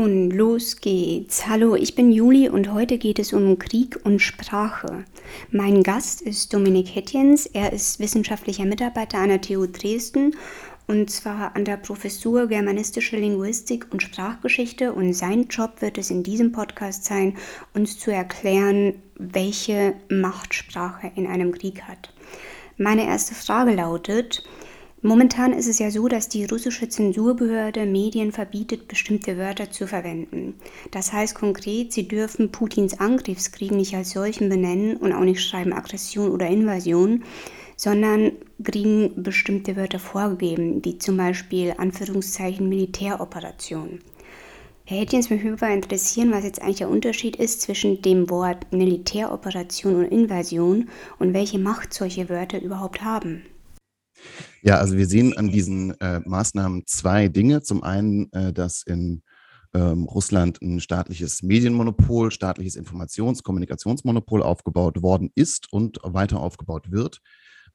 Und los geht's. Hallo, ich bin Juli und heute geht es um Krieg und Sprache. Mein Gast ist Dominik Hetjens. Er ist wissenschaftlicher Mitarbeiter an der TU Dresden und zwar an der Professur Germanistische Linguistik und Sprachgeschichte. Und sein Job wird es in diesem Podcast sein, uns zu erklären, welche Macht Sprache in einem Krieg hat. Meine erste Frage lautet, Momentan ist es ja so, dass die russische Zensurbehörde Medien verbietet, bestimmte Wörter zu verwenden. Das heißt konkret, sie dürfen Putins Angriffskrieg nicht als solchen benennen und auch nicht schreiben Aggression oder Invasion, sondern kriegen bestimmte Wörter vorgegeben, wie zum Beispiel Anführungszeichen Militäroperation. Herr Hetjens, mich würde interessieren, was jetzt eigentlich der Unterschied ist zwischen dem Wort Militäroperation und Invasion und welche Macht solche Wörter überhaupt haben. Ja, also wir sehen an diesen äh, Maßnahmen zwei Dinge. Zum einen, äh, dass in ähm, Russland ein staatliches Medienmonopol, staatliches Informations-, Kommunikationsmonopol aufgebaut worden ist und weiter aufgebaut wird,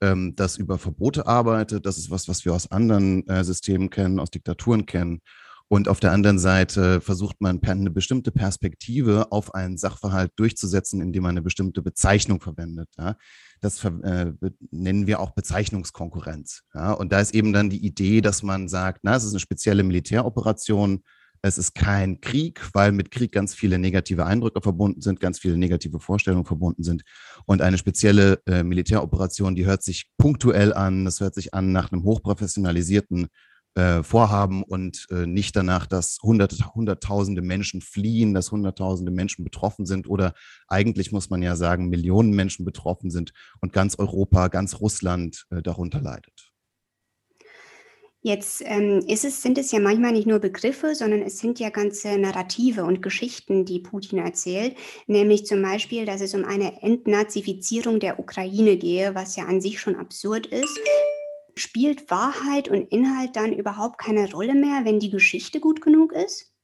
ähm, das über Verbote arbeitet. Das ist was, was wir aus anderen äh, Systemen kennen, aus Diktaturen kennen. Und auf der anderen Seite versucht man eine bestimmte Perspektive auf einen Sachverhalt durchzusetzen, indem man eine bestimmte Bezeichnung verwendet. Ja. Das äh, nennen wir auch Bezeichnungskonkurrenz. Ja. Und da ist eben dann die Idee, dass man sagt, na, es ist eine spezielle Militäroperation. Es ist kein Krieg, weil mit Krieg ganz viele negative Eindrücke verbunden sind, ganz viele negative Vorstellungen verbunden sind. Und eine spezielle äh, Militäroperation, die hört sich punktuell an, das hört sich an nach einem hochprofessionalisierten äh, vorhaben und äh, nicht danach, dass hunderte, hunderttausende Menschen fliehen, dass hunderttausende Menschen betroffen sind oder eigentlich muss man ja sagen, Millionen Menschen betroffen sind und ganz Europa, ganz Russland äh, darunter leidet. Jetzt ähm, es, sind es ja manchmal nicht nur Begriffe, sondern es sind ja ganze Narrative und Geschichten, die Putin erzählt. Nämlich zum Beispiel, dass es um eine Entnazifizierung der Ukraine gehe, was ja an sich schon absurd ist. Spielt Wahrheit und Inhalt dann überhaupt keine Rolle mehr, wenn die Geschichte gut genug ist?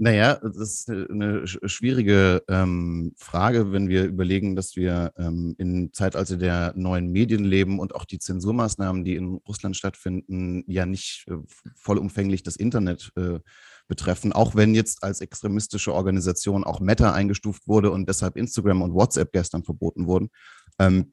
Naja, das ist eine schwierige ähm, Frage, wenn wir überlegen, dass wir ähm, im Zeitalter der neuen Medien leben und auch die Zensurmaßnahmen, die in Russland stattfinden, ja nicht äh, vollumfänglich das Internet äh, betreffen, auch wenn jetzt als extremistische Organisation auch Meta eingestuft wurde und deshalb Instagram und WhatsApp gestern verboten wurden. Ähm,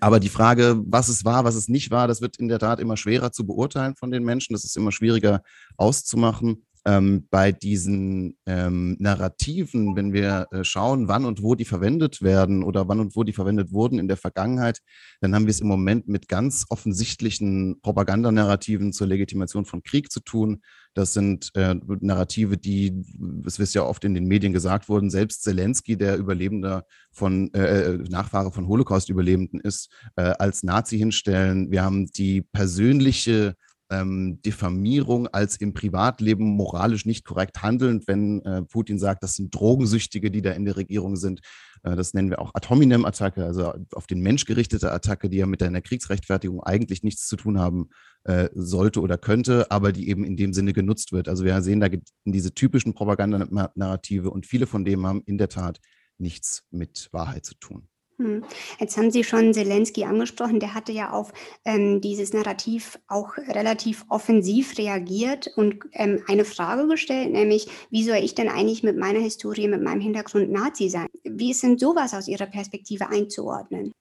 aber die Frage, was es war, was es nicht war, das wird in der Tat immer schwerer zu beurteilen von den Menschen. Das ist immer schwieriger auszumachen. Ähm, bei diesen ähm, Narrativen, wenn wir äh, schauen, wann und wo die verwendet werden oder wann und wo die verwendet wurden in der Vergangenheit, dann haben wir es im Moment mit ganz offensichtlichen Propagandanarrativen zur Legitimation von Krieg zu tun. Das sind äh, Narrative, die, es ist ja oft in den Medien gesagt wurden, selbst Zelensky, der Überlebender von, äh, äh, Nachfahre von Holocaust-Überlebenden ist, äh, als Nazi hinstellen. Wir haben die persönliche ähm, Diffamierung als im Privatleben moralisch nicht korrekt handelnd, wenn äh, Putin sagt, das sind Drogensüchtige, die da in der Regierung sind. Äh, das nennen wir auch Ad hominem-Attacke, also auf den Mensch gerichtete Attacke, die ja mit einer Kriegsrechtfertigung eigentlich nichts zu tun haben äh, sollte oder könnte, aber die eben in dem Sinne genutzt wird. Also wir sehen da diese typischen Propagandanarrative und viele von denen haben in der Tat nichts mit Wahrheit zu tun. Hm. Jetzt haben Sie schon Zelensky angesprochen, der hatte ja auf ähm, dieses Narrativ auch relativ offensiv reagiert und ähm, eine Frage gestellt, nämlich, wie soll ich denn eigentlich mit meiner Historie, mit meinem Hintergrund Nazi sein? Wie ist denn sowas aus Ihrer Perspektive einzuordnen?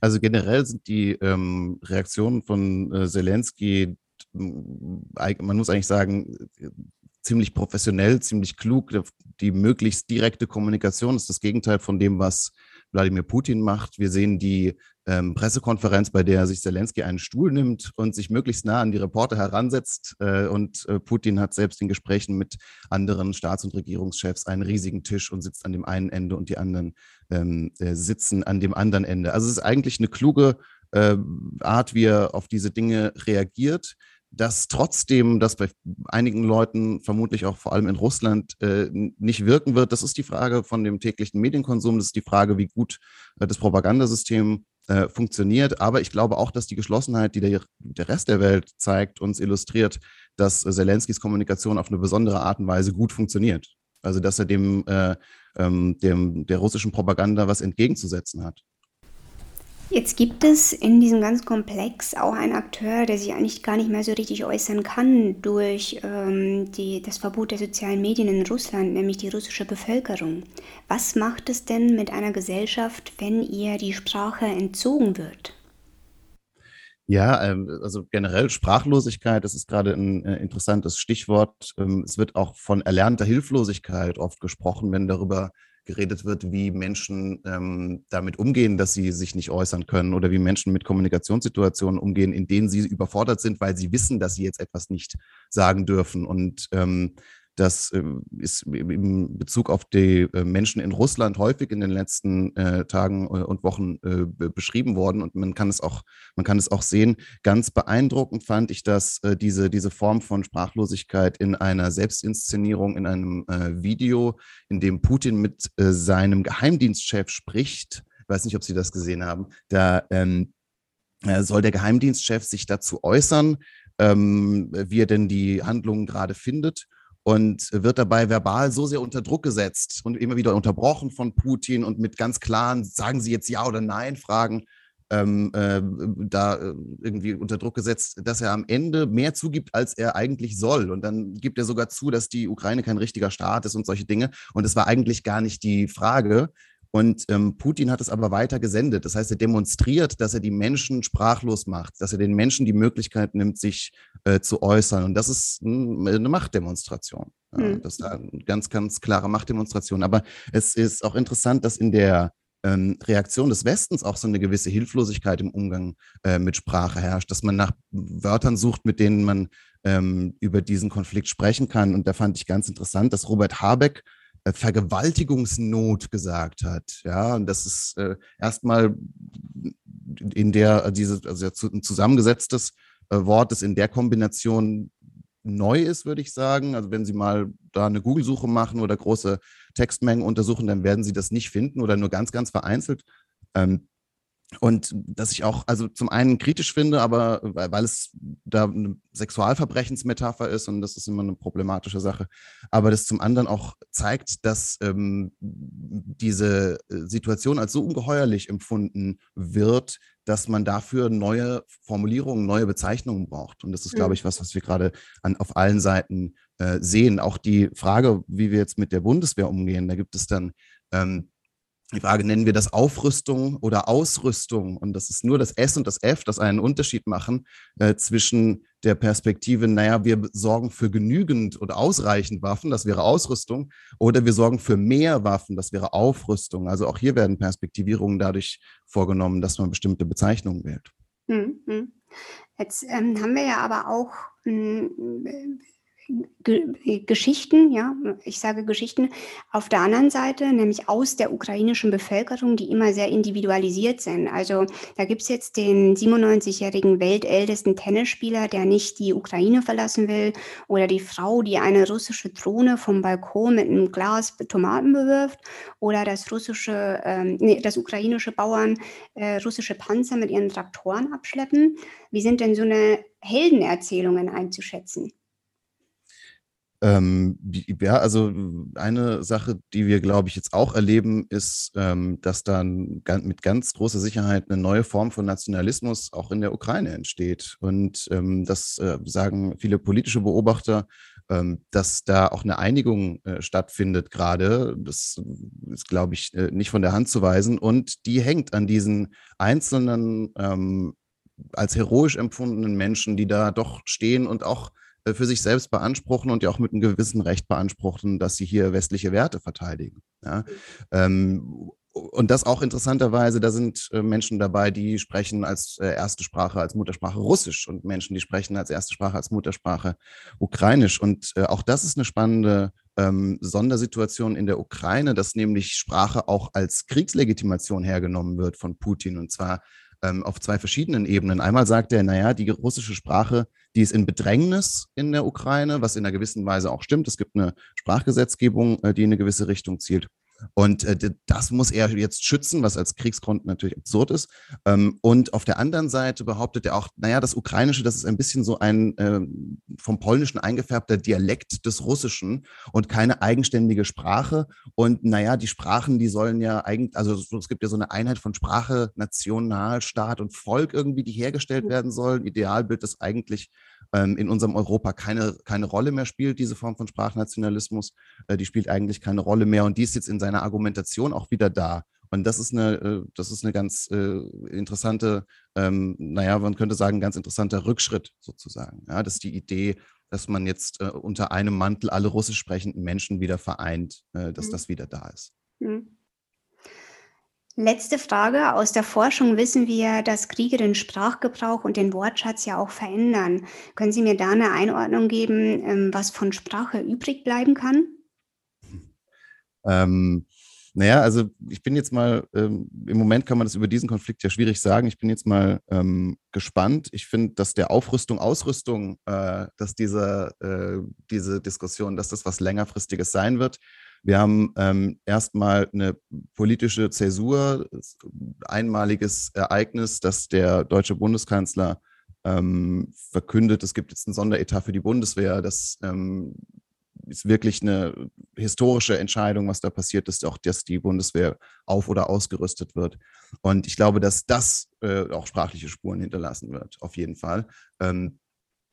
Also generell sind die ähm, Reaktionen von äh, Zelensky, man muss eigentlich sagen, ziemlich professionell, ziemlich klug. Die möglichst direkte Kommunikation ist das Gegenteil von dem, was Wladimir Putin macht. Wir sehen die ähm, Pressekonferenz, bei der sich Zelensky einen Stuhl nimmt und sich möglichst nah an die Reporter heransetzt. Äh, und äh, Putin hat selbst in Gesprächen mit anderen Staats- und Regierungschefs einen riesigen Tisch und sitzt an dem einen Ende und die anderen ähm, äh, sitzen an dem anderen Ende. Also es ist eigentlich eine kluge äh, Art, wie er auf diese Dinge reagiert dass trotzdem das bei einigen Leuten, vermutlich auch vor allem in Russland, äh, nicht wirken wird. Das ist die Frage von dem täglichen Medienkonsum, das ist die Frage, wie gut äh, das Propagandasystem äh, funktioniert. Aber ich glaube auch, dass die Geschlossenheit, die der, der Rest der Welt zeigt, uns illustriert, dass Zelenskys Kommunikation auf eine besondere Art und Weise gut funktioniert. Also dass er dem, äh, ähm, dem der russischen Propaganda was entgegenzusetzen hat. Jetzt gibt es in diesem ganzen Komplex auch einen Akteur, der sich eigentlich gar nicht mehr so richtig äußern kann durch ähm, die, das Verbot der sozialen Medien in Russland, nämlich die russische Bevölkerung. Was macht es denn mit einer Gesellschaft, wenn ihr die Sprache entzogen wird? Ja, ähm, also generell Sprachlosigkeit, das ist gerade ein äh, interessantes Stichwort. Ähm, es wird auch von erlernter Hilflosigkeit oft gesprochen, wenn darüber geredet wird, wie Menschen ähm, damit umgehen, dass sie sich nicht äußern können oder wie Menschen mit Kommunikationssituationen umgehen, in denen sie überfordert sind, weil sie wissen, dass sie jetzt etwas nicht sagen dürfen. Und ähm, das äh, ist in Bezug auf die äh, Menschen in Russland häufig in den letzten äh, Tagen äh, und Wochen äh, beschrieben worden. Und man kann es auch, man kann es auch sehen. Ganz beeindruckend fand ich das, äh, diese, diese Form von Sprachlosigkeit in einer Selbstinszenierung, in einem Video, in dem Putin mit seinem Geheimdienstchef spricht. Ich weiß nicht, ob Sie das gesehen haben. Da ähm, soll der Geheimdienstchef sich dazu äußern, ähm, wie er denn die Handlungen gerade findet und wird dabei verbal so sehr unter Druck gesetzt und immer wieder unterbrochen von Putin und mit ganz klaren, sagen Sie jetzt ja oder nein, Fragen ähm, äh, da äh, irgendwie unter Druck gesetzt, dass er am Ende mehr zugibt, als er eigentlich soll. Und dann gibt er sogar zu, dass die Ukraine kein richtiger Staat ist und solche Dinge. Und es war eigentlich gar nicht die Frage. Und ähm, Putin hat es aber weiter gesendet. Das heißt, er demonstriert, dass er die Menschen sprachlos macht, dass er den Menschen die Möglichkeit nimmt, sich äh, zu äußern. Und das ist eine Machtdemonstration. Mhm. Das ist eine ganz, ganz klare Machtdemonstration. Aber es ist auch interessant, dass in der ähm, Reaktion des Westens auch so eine gewisse Hilflosigkeit im Umgang äh, mit Sprache herrscht, dass man nach Wörtern sucht, mit denen man ähm, über diesen Konflikt sprechen kann. Und da fand ich ganz interessant, dass Robert Habeck äh, Vergewaltigungsnot gesagt hat. Ja, und das ist äh, erstmal in der, äh, diese, also ein zusammengesetztes Wort, das in der Kombination neu ist, würde ich sagen. Also wenn Sie mal da eine Google-Suche machen oder große Textmengen untersuchen, dann werden Sie das nicht finden oder nur ganz, ganz vereinzelt. Ähm, und dass ich auch, also zum einen kritisch finde, aber weil es da eine Sexualverbrechensmetapher ist und das ist immer eine problematische Sache, aber das zum anderen auch zeigt, dass ähm, diese äh, Situation als so ungeheuerlich empfunden wird, dass man dafür neue Formulierungen, neue Bezeichnungen braucht. Und das ist, glaube mhm. ich, was, was wir gerade auf allen Seiten äh, sehen. Auch die Frage, wie wir jetzt mit der Bundeswehr umgehen, da gibt es dann ähm, die Frage, nennen wir das Aufrüstung oder Ausrüstung? Und das ist nur das S und das F, das einen Unterschied machen äh, zwischen der Perspektive, naja, wir sorgen für genügend oder ausreichend Waffen, das wäre Ausrüstung, oder wir sorgen für mehr Waffen, das wäre Aufrüstung. Also auch hier werden Perspektivierungen dadurch vorgenommen, dass man bestimmte Bezeichnungen wählt. Mhm. Jetzt ähm, haben wir ja aber auch ähm, Ge Geschichten, ja, ich sage Geschichten, auf der anderen Seite, nämlich aus der ukrainischen Bevölkerung, die immer sehr individualisiert sind. Also da gibt es jetzt den 97-jährigen weltältesten Tennisspieler, der nicht die Ukraine verlassen will, oder die Frau, die eine russische Drohne vom Balkon mit einem Glas Tomaten bewirft, oder das russische, ähm, nee, das ukrainische Bauern äh, russische Panzer mit ihren Traktoren abschleppen. Wie sind denn so eine Heldenerzählungen einzuschätzen? Ähm, ja, also eine Sache, die wir, glaube ich, jetzt auch erleben, ist, ähm, dass dann mit ganz großer Sicherheit eine neue Form von Nationalismus auch in der Ukraine entsteht. Und ähm, das äh, sagen viele politische Beobachter, ähm, dass da auch eine Einigung äh, stattfindet gerade. Das ist, glaube ich, äh, nicht von der Hand zu weisen. Und die hängt an diesen einzelnen ähm, als heroisch empfundenen Menschen, die da doch stehen und auch für sich selbst beanspruchen und ja auch mit einem gewissen Recht beanspruchen, dass sie hier westliche Werte verteidigen. Ja? Ähm, und das auch interessanterweise, da sind äh, Menschen dabei, die sprechen als äh, erste Sprache, als Muttersprache Russisch und Menschen, die sprechen als erste Sprache, als Muttersprache Ukrainisch. Und auch das ist eine spannende ähm, Sondersituation in der Ukraine, dass nämlich Sprache auch als Kriegslegitimation hergenommen wird von Putin. Und zwar ähm, auf zwei verschiedenen Ebenen. Einmal sagt er, naja, die russische Sprache, die ist in Bedrängnis in der Ukraine, was in einer gewissen Weise auch stimmt. Es gibt eine Sprachgesetzgebung, äh, die in eine gewisse Richtung zielt. Und äh, das muss er jetzt schützen, was als Kriegsgrund natürlich absurd ist. Ähm, und auf der anderen Seite behauptet er auch, naja, das Ukrainische, das ist ein bisschen so ein äh, vom Polnischen eingefärbter Dialekt des Russischen und keine eigenständige Sprache. Und naja, die Sprachen, die sollen ja eigentlich, also es gibt ja so eine Einheit von Sprache, Nationalstaat und Volk irgendwie, die hergestellt werden soll. Idealbild, das eigentlich ähm, in unserem Europa keine, keine Rolle mehr spielt, diese Form von Sprachnationalismus. Äh, die spielt eigentlich keine Rolle mehr und die ist jetzt in seiner Argumentation auch wieder da. Und das ist eine, äh, das ist eine ganz äh, interessante, ähm, naja, man könnte sagen, ganz interessanter Rückschritt sozusagen. Ja, das ist die Idee, dass man jetzt äh, unter einem Mantel alle russisch sprechenden Menschen wieder vereint, äh, dass mhm. das wieder da ist. Mhm. Letzte Frage. Aus der Forschung wissen wir, dass Kriege den Sprachgebrauch und den Wortschatz ja auch verändern. Können Sie mir da eine Einordnung geben, ähm, was von Sprache übrig bleiben kann? Ähm, naja, also ich bin jetzt mal, ähm, im Moment kann man das über diesen Konflikt ja schwierig sagen. Ich bin jetzt mal ähm, gespannt. Ich finde, dass der Aufrüstung, Ausrüstung, äh, dass diese, äh, diese Diskussion, dass das was längerfristiges sein wird. Wir haben ähm, erstmal eine politische Zäsur, einmaliges Ereignis, dass der deutsche Bundeskanzler ähm, verkündet, es gibt jetzt einen Sonderetat für die Bundeswehr. Das ähm, ist wirklich eine historische Entscheidung, was da passiert ist, auch dass die Bundeswehr auf- oder ausgerüstet wird. Und ich glaube, dass das äh, auch sprachliche Spuren hinterlassen wird, auf jeden Fall. Ähm,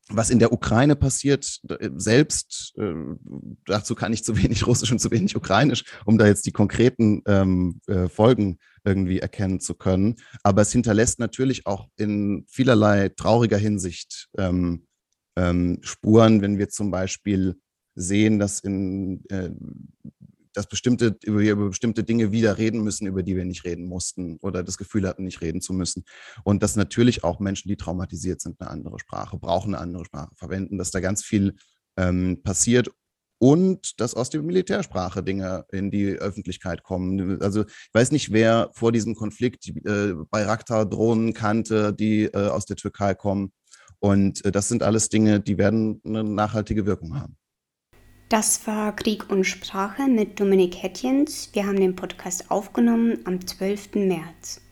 was in der Ukraine passiert, äh, selbst, äh, dazu kann ich zu wenig Russisch und zu wenig Ukrainisch, um da jetzt die konkreten ähm, äh, Folgen irgendwie erkennen zu können. Aber es hinterlässt natürlich auch in vielerlei trauriger Hinsicht ähm, ähm, Spuren, wenn wir zum Beispiel sehen, dass in äh, dass bestimmte, über, über bestimmte Dinge wieder reden müssen, über die wir nicht reden mussten oder das Gefühl hatten, nicht reden zu müssen. Und dass natürlich auch Menschen, die traumatisiert sind, eine andere Sprache brauchen, eine andere Sprache verwenden, dass da ganz viel ähm, passiert und dass aus der Militärsprache Dinge in die Öffentlichkeit kommen. Also ich weiß nicht, wer vor diesem Konflikt äh, Bayraktar-Drohnen kannte, die äh, aus der Türkei kommen. Und äh, das sind alles Dinge, die werden eine nachhaltige Wirkung haben. Das war Krieg und Sprache mit Dominik Hettjens. Wir haben den Podcast aufgenommen am 12. März.